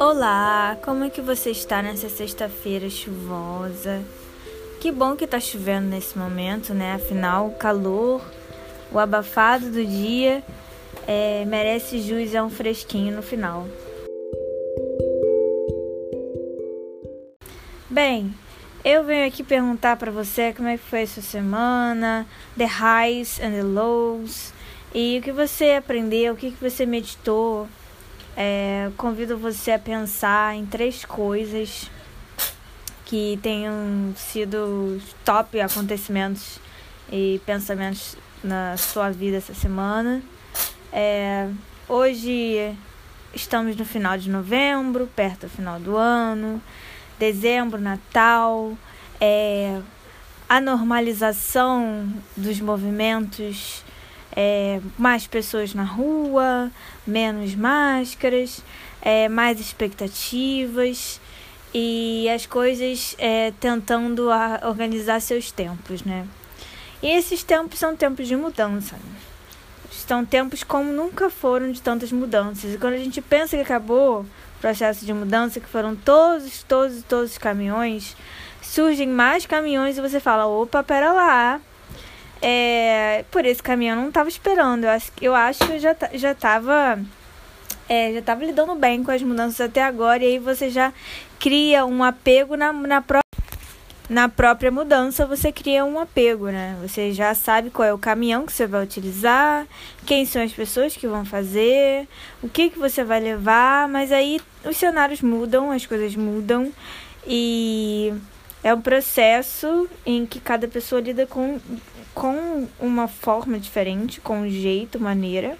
Olá, como é que você está nessa sexta-feira chuvosa? Que bom que tá chovendo nesse momento, né? Afinal, o calor, o abafado do dia é, merece jus a um fresquinho no final. Bem, eu venho aqui perguntar para você como é que foi a sua semana, the highs and the lows, e o que você aprendeu, o que você meditou. É, convido você a pensar em três coisas que tenham sido top acontecimentos e pensamentos na sua vida essa semana. É, hoje estamos no final de novembro, perto do final do ano dezembro, Natal, é, a normalização dos movimentos, é, mais pessoas na rua, menos máscaras, é, mais expectativas e as coisas é, tentando organizar seus tempos, né? E esses tempos são tempos de mudança. São tempos como nunca foram de tantas mudanças. E quando a gente pensa que acabou processo de mudança, que foram todos, todos, todos os caminhões, surgem mais caminhões e você fala, opa, pera lá. É, por esse caminhão eu não estava esperando. Eu acho, eu acho que eu já, já estava é, já estava lidando bem com as mudanças até agora, e aí você já cria um apego na, na própria na própria mudança você cria um apego, né? Você já sabe qual é o caminhão que você vai utilizar, quem são as pessoas que vão fazer, o que, que você vai levar, mas aí os cenários mudam, as coisas mudam e é um processo em que cada pessoa lida com, com uma forma diferente, com um jeito, maneira.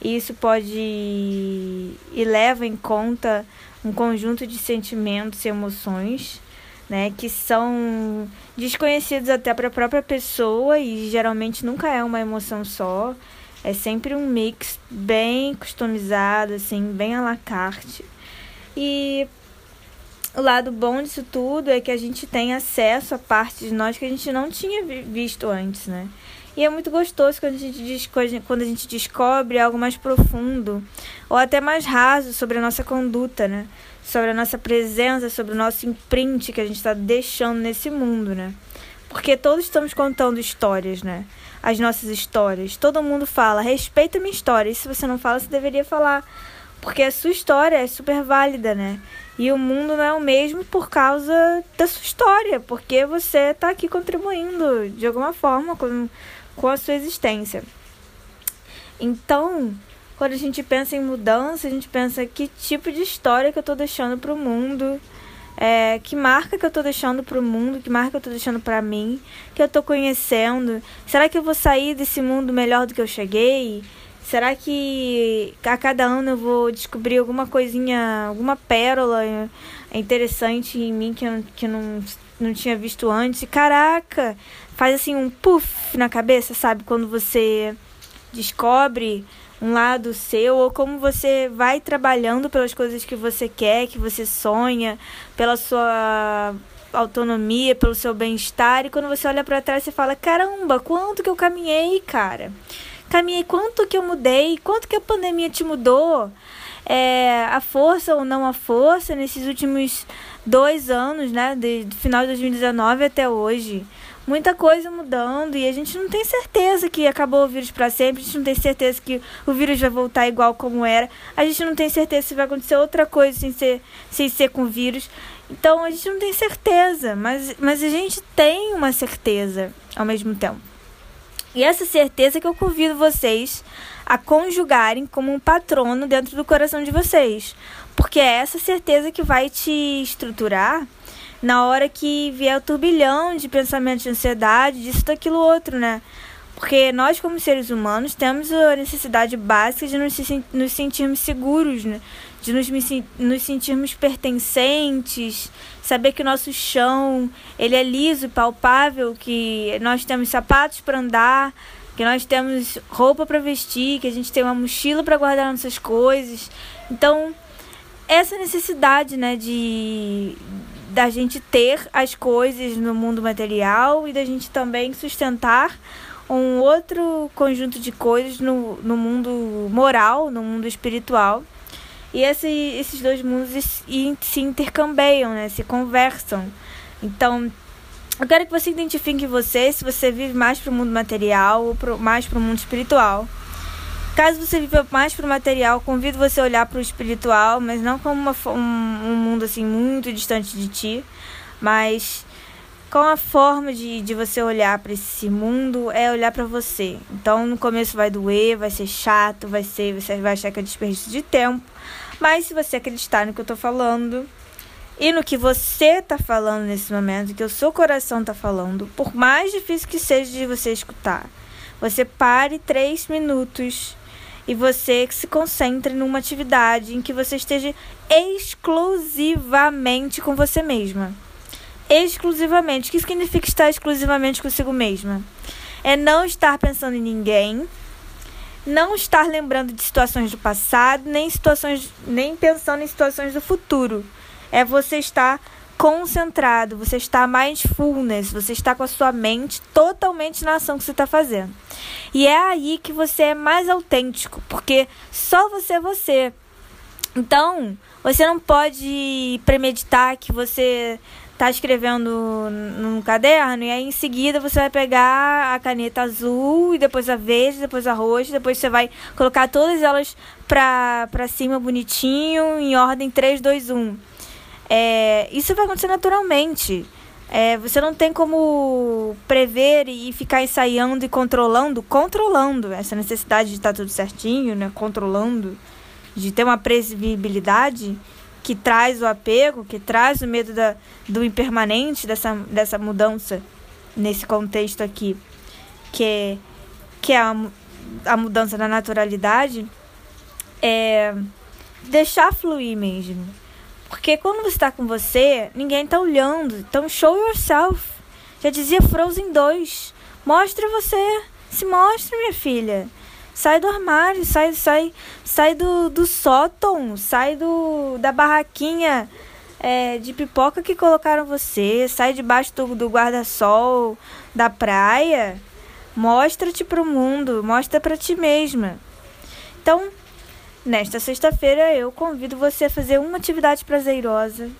E isso pode e leva em conta um conjunto de sentimentos e emoções né, que são desconhecidos até para a própria pessoa e geralmente nunca é uma emoção só. É sempre um mix bem customizado, assim, bem à la carte. E o lado bom disso tudo é que a gente tem acesso a partes de nós que a gente não tinha visto antes, né? E é muito gostoso quando a gente, quando a gente descobre algo mais profundo ou até mais raso sobre a nossa conduta, né? sobre a nossa presença, sobre o nosso imprint que a gente está deixando nesse mundo, né? Porque todos estamos contando histórias, né? As nossas histórias. Todo mundo fala, respeita minha história. E se você não fala, você deveria falar. Porque a sua história é super válida, né? E o mundo não é o mesmo por causa da sua história. Porque você está aqui contribuindo de alguma forma com, com a sua existência. Então, quando a gente pensa em mudança, a gente pensa que tipo de história que eu estou deixando para o mundo, é, que marca que eu estou deixando para o mundo, que marca que eu estou deixando para mim, que eu estou conhecendo. Será que eu vou sair desse mundo melhor do que eu cheguei? Será que a cada ano eu vou descobrir alguma coisinha, alguma pérola interessante em mim que eu, que eu não, não tinha visto antes? Caraca, faz assim um puff na cabeça, sabe? Quando você descobre um lado seu ou como você vai trabalhando pelas coisas que você quer, que você sonha, pela sua autonomia, pelo seu bem-estar e quando você olha para trás você fala: "Caramba, quanto que eu caminhei, cara? Caminhei quanto que eu mudei? Quanto que a pandemia te mudou?" É, a força ou não a força nesses últimos dois anos, né, do final de 2019 até hoje muita coisa mudando e a gente não tem certeza que acabou o vírus para sempre, a gente não tem certeza que o vírus vai voltar igual como era, a gente não tem certeza se vai acontecer outra coisa sem ser, sem ser com vírus. Então a gente não tem certeza, mas, mas a gente tem uma certeza ao mesmo tempo. E essa certeza que eu convido vocês a conjugarem como um patrono dentro do coração de vocês. Porque é essa certeza que vai te estruturar na hora que vier o turbilhão de pensamentos de ansiedade, disso, daquilo outro, né? Porque nós, como seres humanos, temos a necessidade básica de nos, sentirmos seguros, né? De nos, nos sentirmos pertencentes, saber que o nosso chão ele é liso e palpável, que nós temos sapatos para andar, que nós temos roupa para vestir, que a gente tem uma mochila para guardar nossas coisas. Então, essa necessidade né, de, da gente ter as coisas no mundo material e da gente também sustentar um outro conjunto de coisas no, no mundo moral, no mundo espiritual. E esse, esses dois mundos se intercambiam, né? Se conversam. Então, eu quero que você identifique você se você vive mais para o mundo material ou pro, mais para o mundo espiritual. Caso você viva mais para o material, convido você a olhar para o espiritual, mas não como uma, um, um mundo assim muito distante de ti, mas com a forma de, de você olhar para esse mundo é olhar para você. Então, no começo vai doer, vai ser chato, vai ser, você vai achar que é desperdício de tempo. Mas se você acreditar no que eu tô falando e no que você tá falando nesse momento, que o seu coração tá falando, por mais difícil que seja de você escutar, você pare três minutos e você que se concentre numa atividade em que você esteja exclusivamente com você mesma exclusivamente. O que significa estar exclusivamente consigo mesma? É não estar pensando em ninguém, não estar lembrando de situações do passado, nem situações, nem pensando em situações do futuro. É você estar concentrado, você está mindfulness, você está com a sua mente totalmente na ação que você está fazendo. E é aí que você é mais autêntico, porque só você é você. Então, você não pode premeditar que você tá escrevendo num caderno e aí em seguida você vai pegar a caneta azul e depois a verde, depois a roxa, depois você vai colocar todas elas pra cima bonitinho, em ordem 3, 2, 1. É, isso vai acontecer naturalmente. É, você não tem como prever e ficar ensaiando e controlando, controlando essa necessidade de estar tudo certinho, né? Controlando, de ter uma previsibilidade que traz o apego, que traz o medo da, do impermanente, dessa, dessa mudança nesse contexto aqui, que é, que é a, a mudança da naturalidade, é deixar fluir mesmo. Porque quando você está com você, ninguém está olhando. Então, show yourself. Já dizia Frozen 2. Mostre você. Se mostre, minha filha. Sai do armário, sai, sai, sai do, do sótão, sai do, da barraquinha é, de pipoca que colocaram você, sai debaixo do, do guarda-sol da praia. Mostra-te pro mundo, mostra para ti mesma. Então, nesta sexta-feira eu convido você a fazer uma atividade prazerosa.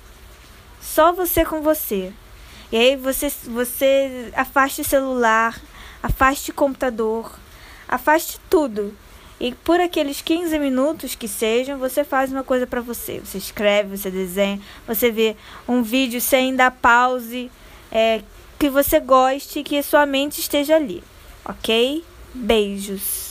Só você com você. E aí você, você afaste o celular, afaste o computador Afaste tudo. E por aqueles 15 minutos que sejam, você faz uma coisa para você. Você escreve, você desenha, você vê um vídeo sem dar pause, é, que você goste, que sua mente esteja ali. Ok? Beijos.